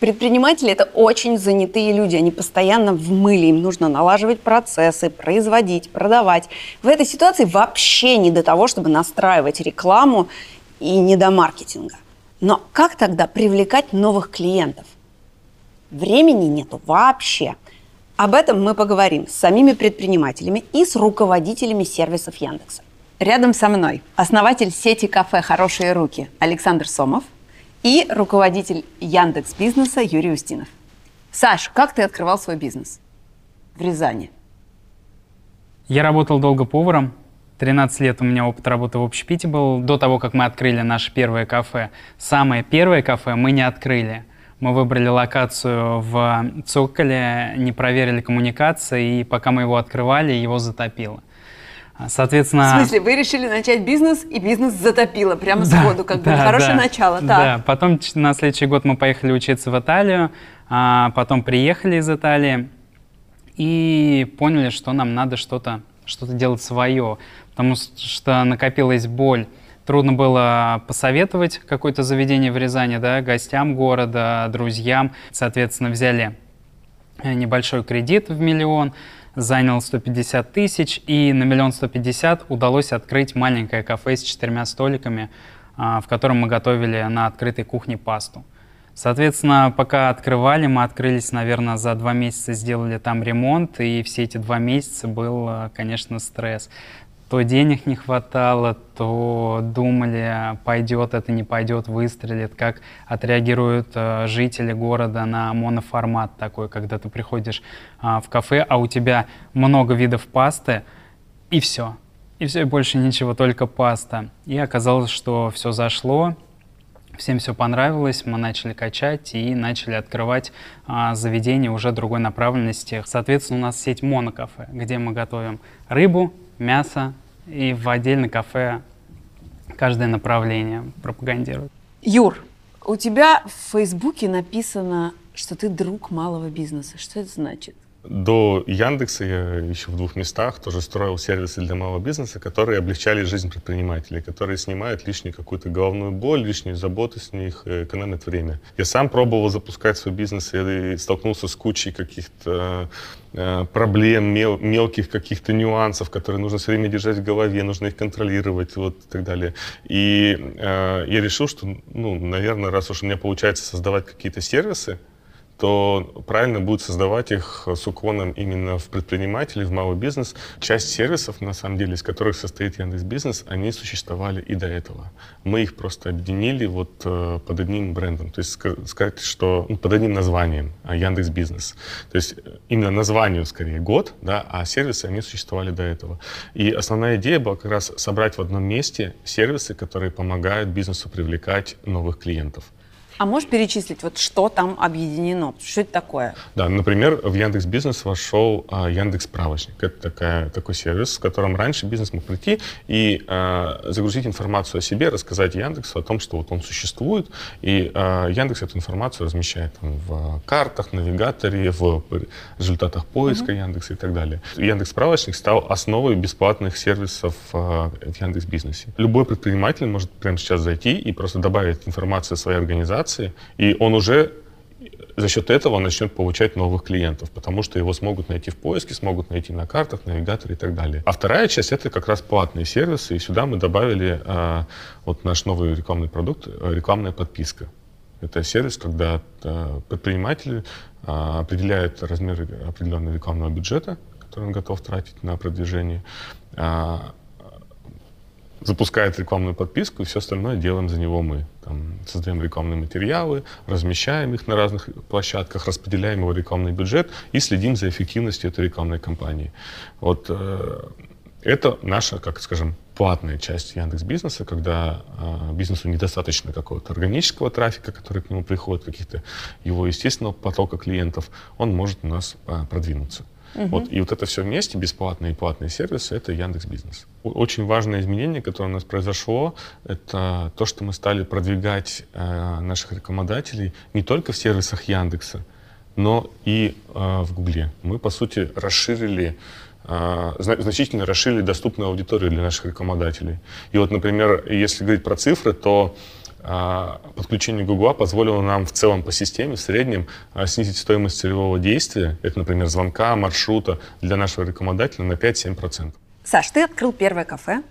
Предприниматели – это очень занятые люди, они постоянно в мыле, им нужно налаживать процессы, производить, продавать. В этой ситуации вообще не до того, чтобы настраивать рекламу и не до маркетинга. Но как тогда привлекать новых клиентов? Времени нету вообще. Об этом мы поговорим с самими предпринимателями и с руководителями сервисов Яндекса. Рядом со мной основатель сети кафе «Хорошие руки» Александр Сомов – и руководитель Яндекс Бизнеса Юрий Устинов. Саш, как ты открывал свой бизнес в Рязани? Я работал долго поваром. 13 лет у меня опыт работы в общепите был. До того, как мы открыли наше первое кафе. Самое первое кафе мы не открыли. Мы выбрали локацию в Цоколе, не проверили коммуникации, и пока мы его открывали, его затопило. Соответственно... В смысле, вы решили начать бизнес, и бизнес затопило прямо да, сходу, как да, бы хорошее да, начало. Так. Да, потом на следующий год мы поехали учиться в Италию, а потом приехали из Италии и поняли, что нам надо что-то что делать свое, потому что накопилась боль. Трудно было посоветовать какое-то заведение в Рязани, да, гостям города, друзьям. Соответственно, взяли небольшой кредит в миллион, занял 150 тысяч, и на миллион сто пятьдесят удалось открыть маленькое кафе с четырьмя столиками, а, в котором мы готовили на открытой кухне пасту. Соответственно, пока открывали, мы открылись, наверное, за два месяца сделали там ремонт, и все эти два месяца был, а, конечно, стресс то денег не хватало, то думали, пойдет это, не пойдет, выстрелит, как отреагируют э, жители города на моноформат такой, когда ты приходишь э, в кафе, а у тебя много видов пасты, и все. И все, и больше ничего, только паста. И оказалось, что все зашло, всем все понравилось, мы начали качать и начали открывать а, заведения уже другой направленности. Соответственно, у нас сеть монокафе, где мы готовим рыбу, мясо и в отдельное кафе каждое направление пропагандируют. Юр, у тебя в Фейсбуке написано, что ты друг малого бизнеса. Что это значит? До Яндекса я еще в двух местах тоже строил сервисы для малого бизнеса, которые облегчали жизнь предпринимателей, которые снимают лишнюю какую-то головную боль, лишние заботы с них, э, экономят время. Я сам пробовал запускать свой бизнес и столкнулся с кучей каких-то э, проблем, мел, мелких каких-то нюансов, которые нужно все время держать в голове, нужно их контролировать вот, и так далее. И э, я решил, что, ну, наверное, раз уж у меня получается создавать какие-то сервисы, то правильно будет создавать их с уклоном именно в предпринимателей, в малый бизнес. Часть сервисов, на самом деле, из которых состоит Яндекс Бизнес, они существовали и до этого. Мы их просто объединили вот э, под одним брендом. То есть сказать, что ну, под одним названием а, Яндекс Бизнес. То есть э, именно названию скорее год, да, а сервисы, они существовали до этого. И основная идея была как раз собрать в одном месте сервисы, которые помогают бизнесу привлекать новых клиентов. А можешь перечислить, вот что там объединено? Что это такое? Да, например, в Яндекс Бизнес вошел а, Яндекс Справочник. Это такая, такой сервис, в котором раньше бизнес мог прийти и а, загрузить информацию о себе, рассказать Яндексу о том, что вот он существует, и а, Яндекс эту информацию размещает там, в картах, навигаторе, в результатах поиска mm-hmm. Яндекса и так далее. Яндекс Справочник стал основой бесплатных сервисов а, в Яндекс Бизнесе. Любой предприниматель может прямо сейчас зайти и просто добавить информацию о своей организации информации, и он уже за счет этого начнет получать новых клиентов, потому что его смогут найти в поиске, смогут найти на картах, навигаторе и так далее. А вторая часть это как раз платные сервисы, и сюда мы добавили а, вот наш новый рекламный продукт, рекламная подписка. Это сервис, когда а, предприниматель а, определяет размер определенного рекламного бюджета, который он готов тратить на продвижение, запускает рекламную подписку, и все остальное делаем за него мы. Там, создаем рекламные материалы, размещаем их на разных площадках, распределяем его рекламный бюджет и следим за эффективностью этой рекламной кампании. Вот э, это наша, как скажем, платная часть Яндекс Бизнеса, когда э, бизнесу недостаточно какого-то органического трафика, который к нему приходит, каких-то его естественного потока клиентов, он может у нас э, продвинуться. Угу. Вот, и вот это все вместе, бесплатные и платные сервисы, это Яндекс Бизнес. Очень важное изменение, которое у нас произошло, это то, что мы стали продвигать э, наших рекламодателей не только в сервисах Яндекса, но и э, в Гугле. Мы, по сути, расширили э, значительно расширили доступную аудиторию для наших рекламодателей. И вот, например, если говорить про цифры, то подключение Гугла позволило нам в целом по системе, в среднем, а, снизить стоимость целевого действия, это, например, звонка, маршрута для нашего рекламодателя на 5-7%. Саш, ты открыл первое кафе,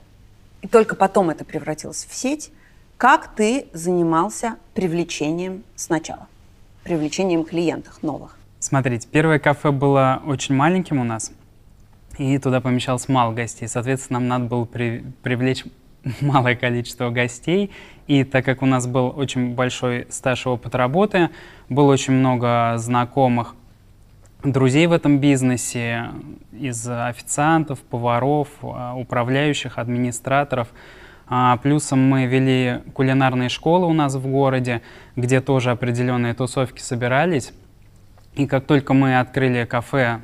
и только потом это превратилось в сеть. Как ты занимался привлечением сначала? Привлечением клиентов новых? Смотрите, первое кафе было очень маленьким у нас, и туда помещалось мало гостей. Соответственно, нам надо было при, привлечь малое количество гостей. И так как у нас был очень большой стаж и опыт работы, было очень много знакомых друзей в этом бизнесе, из официантов, поваров, а, управляющих, администраторов. А, плюсом мы вели кулинарные школы у нас в городе, где тоже определенные тусовки собирались. И как только мы открыли кафе,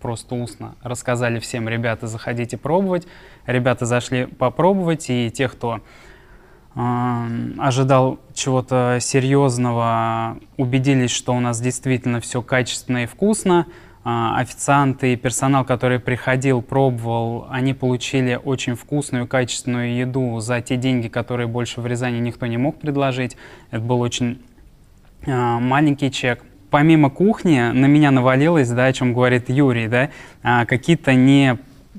просто устно рассказали всем, ребята, заходите пробовать. Ребята зашли попробовать, и те, кто ожидал чего-то серьезного, убедились, что у нас действительно все качественно и вкусно. А, официанты и персонал, который приходил, пробовал, они получили очень вкусную, качественную еду за те деньги, которые больше в Рязани никто не мог предложить. Это был очень а, маленький чек. Помимо кухни на меня навалилось, да, о чем говорит Юрий, да, а, какие-то не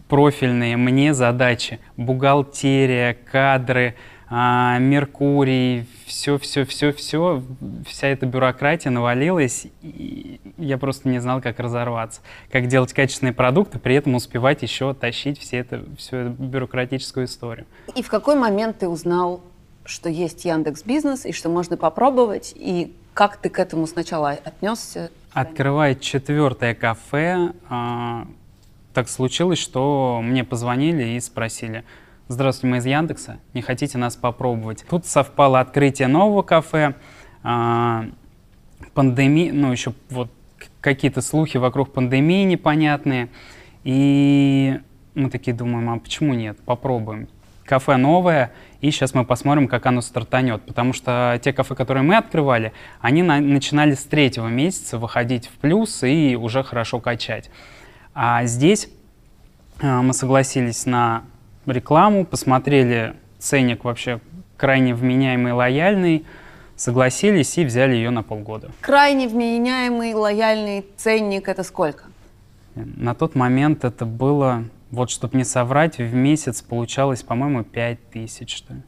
профильные мне задачи, бухгалтерия, кадры, а, Меркурий, все, все, все, все, вся эта бюрократия навалилась, и я просто не знал, как разорваться, как делать качественные продукты, при этом успевать еще тащить все это, всю эту бюрократическую историю. И в какой момент ты узнал, что есть Яндекс Бизнес и что можно попробовать, и как ты к этому сначала отнесся? Открывая четвертое кафе, а, так случилось, что мне позвонили и спросили – Здравствуйте, мы из Яндекса. Не хотите нас попробовать? Тут совпало открытие нового кафе, э, пандемия, ну еще вот какие-то слухи вокруг пандемии непонятные. И мы такие думаем, а почему нет? Попробуем. Кафе новое, и сейчас мы посмотрим, как оно стартанет. Потому что те кафе, которые мы открывали, они на, начинали с третьего месяца выходить в плюс и уже хорошо качать. А здесь э, мы согласились на рекламу, посмотрели ценник вообще крайне вменяемый, лояльный, согласились и взяли ее на полгода. Крайне вменяемый, лояльный ценник – это сколько? На тот момент это было, вот чтобы не соврать, в месяц получалось, по-моему, 5 тысяч, что ли.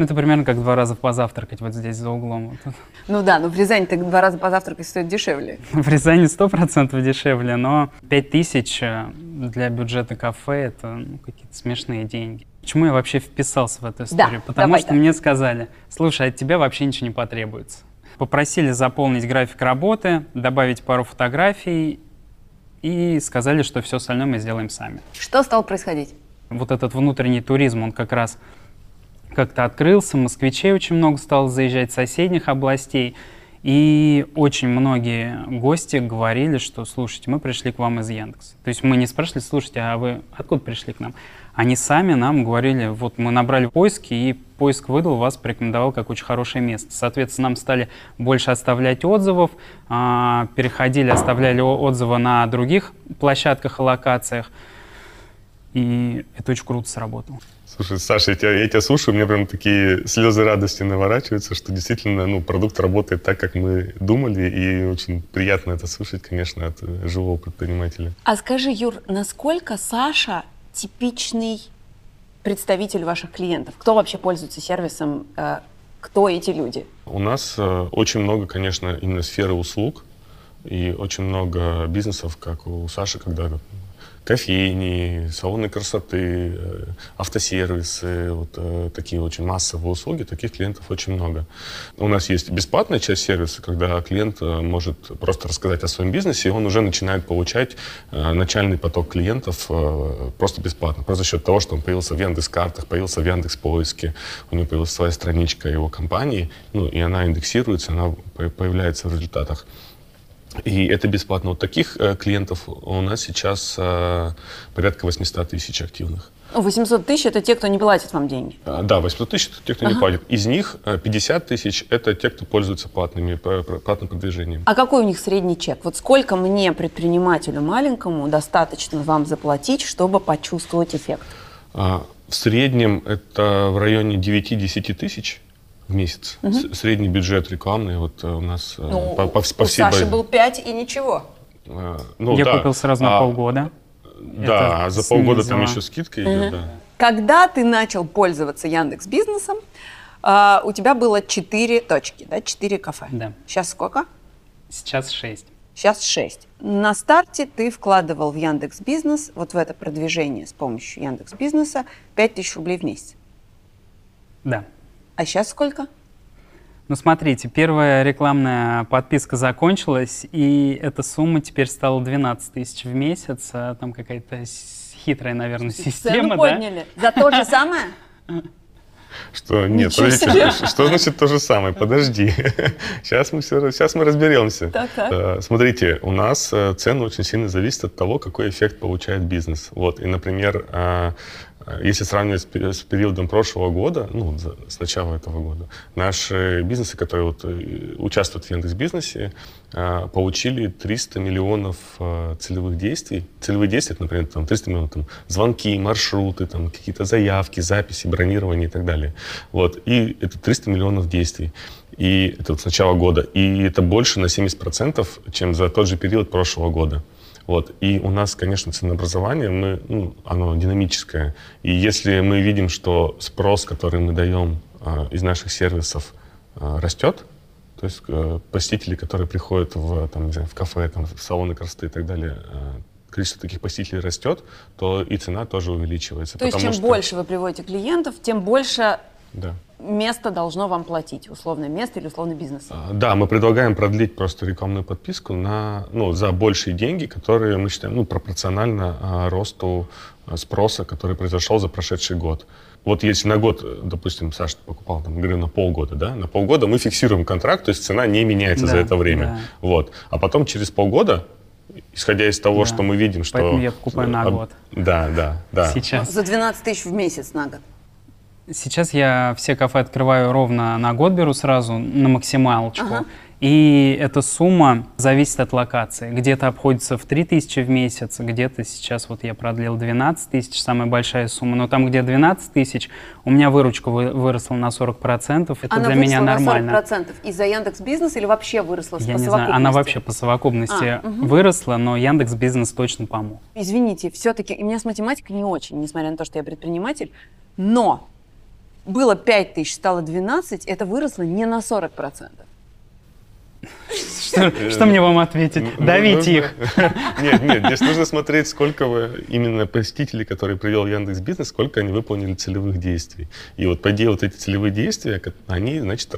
Ну, это примерно как два раза позавтракать вот здесь за углом. Вот. Ну да, но в Рязани так два раза позавтракать стоит дешевле. В Рязани сто процентов дешевле, но пять тысяч э, для бюджета кафе — это ну, какие-то смешные деньги. Почему я вообще вписался в эту историю? Да, Потому давай, что да. мне сказали, слушай, от тебя вообще ничего не потребуется. Попросили заполнить график работы, добавить пару фотографий и сказали, что все остальное мы сделаем сами. Что стало происходить? Вот этот внутренний туризм, он как раз как-то открылся, москвичей очень много стало заезжать, соседних областей. И очень многие гости говорили, что, слушайте, мы пришли к вам из Яндекса. То есть мы не спрашивали, слушайте, а вы откуда пришли к нам? Они сами нам говорили, вот мы набрали поиски, и поиск выдал, вас порекомендовал как очень хорошее место. Соответственно, нам стали больше оставлять отзывов, а, переходили, оставляли отзывы на других площадках и локациях. И это очень круто сработало. Слушай, Саша, я тебя, я тебя слушаю, у меня прям такие слезы радости наворачиваются, что действительно ну, продукт работает так, как мы думали, и очень приятно это слышать, конечно, от живого предпринимателя. А скажи, Юр, насколько Саша типичный представитель ваших клиентов? Кто вообще пользуется сервисом? Э, кто эти люди? У нас э, очень много, конечно, именно сферы услуг, и очень много бизнесов, как у Саши, когда кофейни, салоны красоты, э, автосервисы, вот э, такие очень массовые услуги, таких клиентов очень много. У нас есть бесплатная часть сервиса, когда клиент э, может просто рассказать о своем бизнесе, и он уже начинает получать начальный поток клиентов просто бесплатно, просто за счет того, что он появился в Яндекс.Картах, появился в Яндекс.Поиске, у него появилась своя страничка его компании, ну, и она индексируется, она появляется в результатах. И это бесплатно. Вот таких э, клиентов у нас сейчас э, порядка 800 тысяч активных. 800 тысяч – это те, кто не платит вам деньги? А, да, 800 тысяч – это те, кто ага. не платит. Из них 50 э, тысяч – это те, кто пользуется платными, платным продвижением. А какой у них средний чек? Вот сколько мне, предпринимателю маленькому, достаточно вам заплатить, чтобы почувствовать эффект? А, в среднем это в районе 9-10 тысяч В месяц. С- Средний бюджет рекламный вот э, у нас э, Ну, по, по по у всей Саши базе. был 5 и ничего. Э, ну, Я да. купил сразу на А, полгода. Да, Это а за полгода там снизило. еще скидка идет, да. Когда ты начал пользоваться Яндекс Бизнесом, а, у тебя было 4 точки, да, 4 кафе. Да. Сейчас сколько? Сейчас 6. Сейчас 6. На старте ты вкладывал в Яндекс Бизнес, вот в это продвижение с помощью Яндекс Бизнеса, 5000 рублей в месяц. Да. А сейчас сколько? Ну, смотрите, первая рекламная подписка закончилась, и эта сумма теперь стала 12 тысяч в месяц. А Там какая-то хитрая, наверное, система, Цену да? подняли. За то же самое? Что, нет, себе. что, что значит то же самое? Подожди. Сейчас мы, все, сейчас мы разберемся. Так, так. Э, Смотрите, у нас э, цены очень сильно зависят от того, какой эффект получает бизнес. Вот, и, например, э, если сравнивать с пе- с периодом прошлого года, ну, с начала этого года, наши бизнесы, которые вот, э, участвуют в Яндекс.Бизнесе, э, получили 300 миллионов э, целевых действий. Целевые действия, это, например, там 300 миллионов там, звонки, маршруты, там, какие-то заявки, записи, бронирование и так далее. Вот. И это 300 миллионов действий. И это вот с начала года. И это больше на 70%, чем за тот же период прошлого года. Вот. И у нас, конечно, ценообразование, мы, ну, оно динамическое. И если мы видим, что спрос, который мы даем а, из наших сервисов, а, растет, то есть э, посетители, которые приходят в, там, не знаю, в кафе, там, в салоны красоты и так далее, э, количество таких посетителей растет, то и цена тоже увеличивается. То есть чем что- больше вы приводите клиентов, тем больше Да. место должно вам платить. Условное место или условный бизнес. А, Да, мы предлагаем продлить просто рекламную подписку на, ну, за большие деньги, которые мы считаем ну, пропорционально а, росту а, спроса, который произошел за прошедший год. Вот если на год, э, допустим, Саша покупал, там, говорю, на полгода, да, на полгода мы фиксируем контракт, то есть цена не меняется Да, за это время. да. Вот. А потом через полгода, исходя из того, Да. что мы видим, что... Поэтому я покупаю на Об- год. Да, да, да. Сейчас. За 12 тысяч в месяц на год. Сейчас я все кафе открываю ровно на год, беру сразу на максималочку. Ага. И эта сумма зависит от локации. Где-то обходится в 3 тысячи в месяц, где-то сейчас вот я продлил 12 тысяч, самая большая сумма. Но там, где 12 тысяч, у меня выручка вы- выросла на 40%. Это Она для меня на нормально. 40% из-за Яндекс Бизнес или вообще выросла Я по не знаю, она совокупности? вообще по совокупности А, мгм. выросла, но Яндекс Бизнес точно помог. Извините, все-таки у меня с математикой не очень, несмотря на то, что я предприниматель, но было 5 тысяч, стало 12, это выросло не на 40%. Что, что мне вам ответить? Давите нужно- их. Нет, нет, здесь нужно смотреть, сколько вы, именно посетителей, которые привел Яндекс Бизнес, сколько они выполнили целевых действий. И вот, по идее, вот эти целевые действия, они, значит,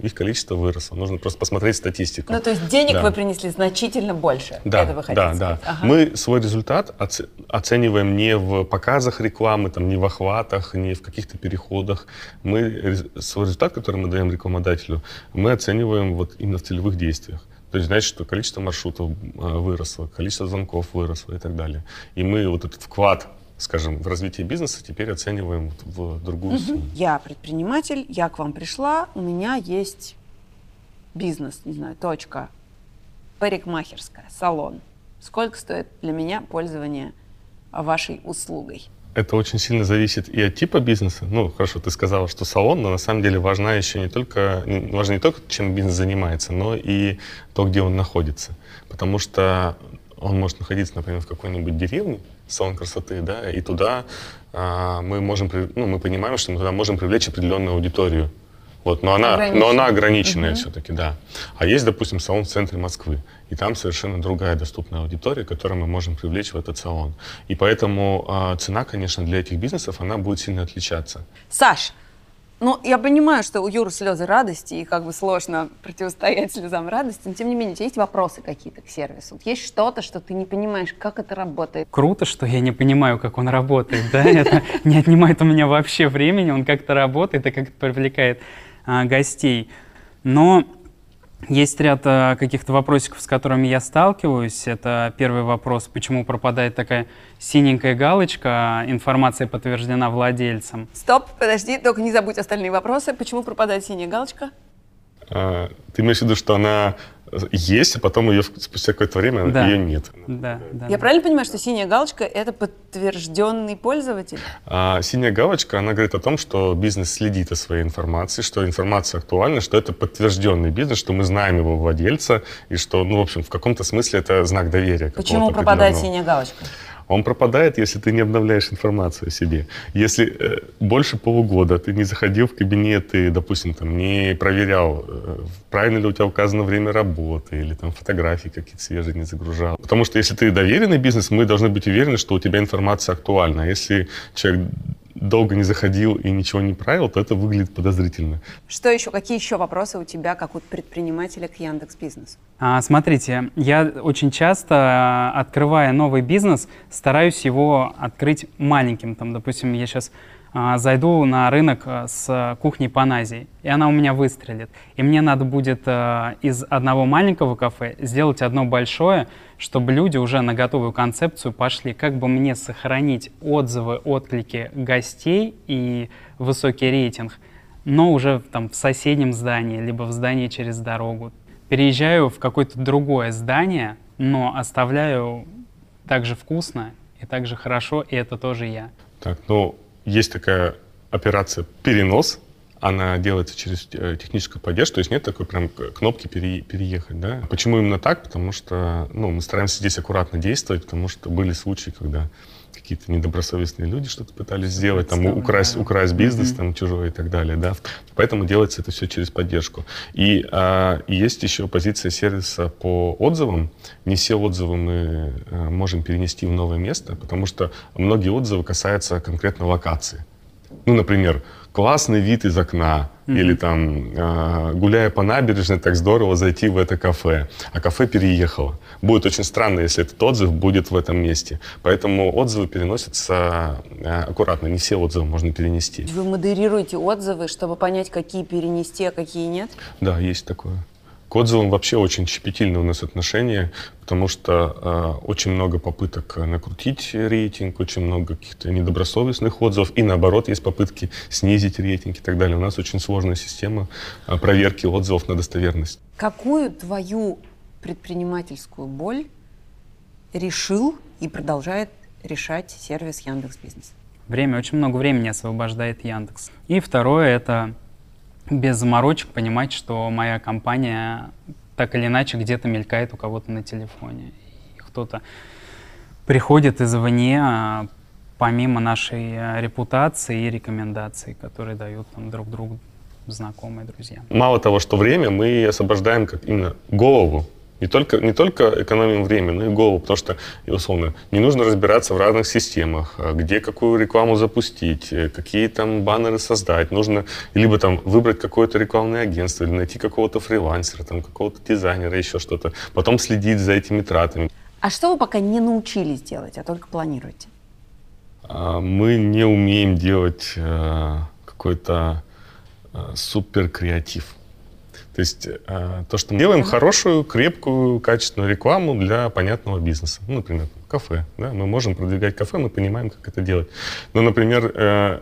их количество выросло. Нужно просто посмотреть статистику. Ну, то есть денег Да. вы принесли значительно больше. Да, это вы хотите да, да. Ага. Мы свой результат оце- оцениваем не в показах рекламы, там, не в охватах, не в каких-то переходах. Мы свой результат, который мы даем рекламодателю, мы оцениваем вот именно в целевых действиях. То есть значит, что количество маршрутов а, выросло, количество звонков выросло и так далее. И мы вот этот вклад, скажем, в развитие бизнеса теперь оцениваем в другую сумму. Я предприниматель, я к вам пришла, у меня есть бизнес, не знаю, точка, парикмахерская, салон. Сколько стоит для меня пользование вашей услугой? Это очень сильно зависит и от типа бизнеса. Ну, хорошо, ты сказала, что салон, но на самом деле важна еще не только, важно не только, чем бизнес занимается, но и то, где он находится. Потому что он может находиться, например, в какой-нибудь деревне, салон красоты, да, и туда а, мы можем, ну, мы понимаем, что мы туда можем привлечь определенную аудиторию. Вот, но она, но она ограниченная все-таки, да. А есть, допустим, салон в центре Москвы, и там совершенно другая доступная аудитория, которую мы можем привлечь в этот салон. И поэтому а, цена, конечно, для этих бизнесов, она будет сильно отличаться. Саш, ну, я понимаю, что у Юры слезы радости, и как бы сложно противостоять слезам радости, но тем не менее, у тебя есть вопросы какие-то к сервису? Есть что-то, что ты не понимаешь, как это работает? Круто, что я не понимаю, как он работает, да, это не отнимает у меня вообще времени, он как-то работает и как-то привлекает а, гостей. Но есть ряд а, каких-то вопросиков, с которыми я сталкиваюсь. Это первый вопрос, почему пропадает такая синенькая галочка, а информация подтверждена владельцем. Стоп, подожди, только не забудь остальные вопросы. Почему пропадает синяя галочка? А, Ты имеешь в виду, что она есть, а потом ее спустя какое-то время Да. ее нет. Да, да. Я правильно понимаю, что синяя галочка – это подтвержденный пользователь? А синяя галочка, она говорит о том, что бизнес следит о своей информации, что информация актуальна, что это подтвержденный бизнес, что мы знаем его владельца, и что, ну, в общем, в каком-то смысле это знак доверия. Почему пропадает синяя галочка? Он пропадает, если ты не обновляешь информацию о себе. Если э, больше полугода ты не заходил в кабинет и, допустим, там, не проверял, э, правильно ли у тебя указано время работы, или там фотографии какие-то свежие не загружал. Потому что если ты доверенный бизнес, мы должны быть уверены, что у тебя информация актуальна. А Если человек долго не заходил и ничего не правил, то это выглядит подозрительно. Что еще? Какие еще вопросы у тебя, как у предпринимателя к Яндекс Бизнесу? А, смотрите, я очень часто, а, открывая новый бизнес, стараюсь его открыть маленьким. Там, допустим, я сейчас зайду на рынок а, с кухней Паназии, и она у меня выстрелит. И мне надо будет а, из одного маленького кафе сделать одно большое, чтобы люди уже на готовую концепцию пошли. Как бы мне сохранить отзывы, отклики гостей и высокий рейтинг, но уже там в соседнем здании, либо в здании через дорогу. Переезжаю в какое-то другое здание, но оставляю так же вкусно и так же хорошо, и это тоже я. Так, ну, есть такая операция «перенос», она делается через э, техническую поддержку, то есть нет такой прям кнопки пере- «переехать». Да? Почему именно так? Потому что ну, мы стараемся здесь аккуратно действовать, потому что были случаи, когда какие-то недобросовестные люди что-то пытались сделать, там, украсть, украсть бизнес Мгм. там, чужой и так далее. Да? Поэтому делается это все через поддержку. И а, есть еще позиция сервиса по отзывам. Не все отзывы мы а, можем перенести в новое место, потому что многие отзывы касаются конкретно локации. Ну, например, классный вид из окна, или там, а, гуляя по набережной, так здорово зайти в это кафе, а кафе переехало. Будет очень странно, если этот отзыв будет в этом месте. Поэтому отзывы переносятся а, аккуратно, не все отзывы можно перенести. Вы модерируете отзывы, чтобы понять, какие перенести, а какие нет? Да, есть такое. К отзывам вообще очень щепетильное у нас отношение, потому что э, очень много попыток накрутить рейтинг, очень много каких-то недобросовестных отзывов, и наоборот есть попытки снизить рейтинг и так далее. У нас очень сложная система э, проверки отзывов на достоверность. Какую твою предпринимательскую боль решил и продолжает решать сервис Яндекс Бизнес? Время, очень много времени освобождает Яндекс. И второе — это без заморочек понимать, что моя компания так или иначе где-то мелькает у кого-то на телефоне. И кто-то приходит извне, а, помимо нашей а, репутации и рекомендаций, которые дают там, друг другу знакомые, друзья. Мало того, что время, мы освобождаем как именно голову. Не только, не только экономим время, но и голову, потому что, условно, не нужно разбираться в разных системах, а где какую рекламу запустить, э, какие там баннеры создать. Нужно либо там выбрать какое-то рекламное агентство, или найти какого-то фрилансера, там, какого-то дизайнера, еще что-то. Потом следить за этими тратами. А что вы пока не научились делать, а только планируете? А, Мы не умеем делать э, какой-то э, супер креатив. То есть э, то, что мы делаем, хорошую, крепкую, качественную рекламу для понятного бизнеса. Ну, например, кафе. Да? Мы можем продвигать кафе, мы понимаем, как это делать. Но, например, э,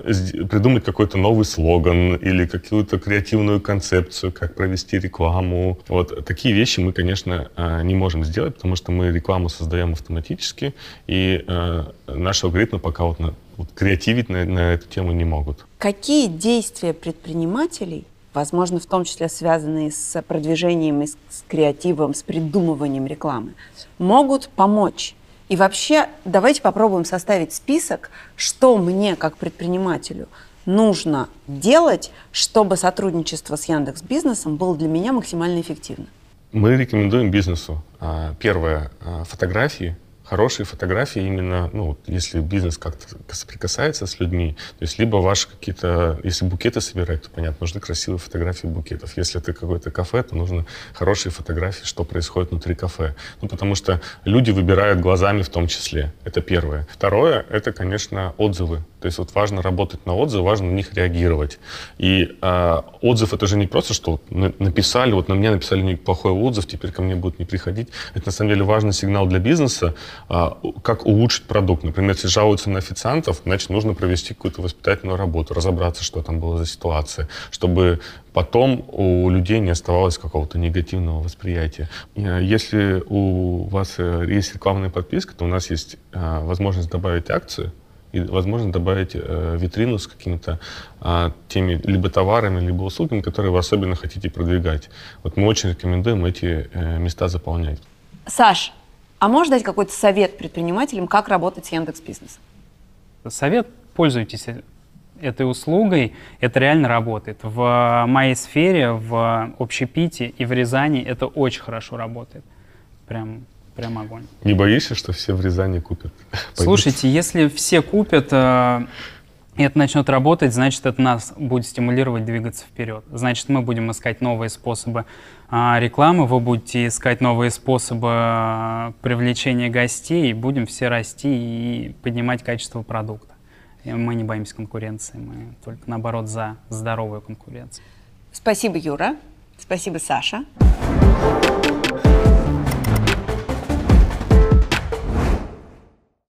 придумать какой-то новый слоган или какую-то креативную концепцию, как провести рекламу. Вот такие вещи мы, конечно, э, не можем сделать, потому что мы рекламу создаем автоматически, и э, наши алгоритмы пока вот, на- вот креативить на, на эту тему не могут. Какие действия предпринимателей, возможно, в том числе связанные с продвижением, с креативом, с придумыванием рекламы, могут помочь? И вообще, давайте попробуем составить список, что мне, как предпринимателю, нужно делать, чтобы сотрудничество с Яндекс Бизнесом было для меня максимально эффективно. Мы рекомендуем бизнесу, а, первое, а, фотографии, хорошие фотографии именно, ну, если бизнес как-то соприкасается с людьми, то есть либо ваши какие-то, если букеты собирать, то, понятно, нужны красивые фотографии букетов. Если это какое-то кафе, то нужно хорошие фотографии, что происходит внутри кафе. Ну, потому что люди выбирают глазами в том числе. Это первое. Второе, это, конечно, отзывы. То есть вот важно работать на отзывы, важно на них реагировать. И а, отзыв это же не просто, что написали, вот на меня написали неплохой отзыв, теперь ко мне будут не приходить. Это на самом деле важный сигнал для бизнеса как улучшить продукт. Например, если жалуются на официантов, значит, нужно провести какую-то воспитательную работу, разобраться, что там было за ситуация, чтобы потом у людей не оставалось какого-то негативного восприятия. Э, если у вас э, есть рекламная подписка, то у нас есть э, возможность добавить акции, и, возможно, добавить э, витрину с какими-то э, теми либо товарами, либо услугами, которые вы особенно хотите продвигать. Вот мы очень рекомендуем эти э, места заполнять. Саш, а можешь дать какой-то совет предпринимателям, как работать с Яндекс Бизнесом? Совет – пользуйтесь этой услугой, это реально работает. В моей сфере, в общепите и в Рязани это очень хорошо работает. Прям прям огонь. Не боишься, что все в Рязани купят? Слушайте, если все купят, э, и это начнет работать, значит, это нас будет стимулировать двигаться вперед. Значит, мы будем искать новые способы э, рекламы, вы будете искать новые способы э, привлечения гостей, и будем все расти и поднимать качество продукта. И мы не боимся конкуренции, мы только, наоборот, за здоровую конкуренцию. Спасибо, Юра. Спасибо, Саша.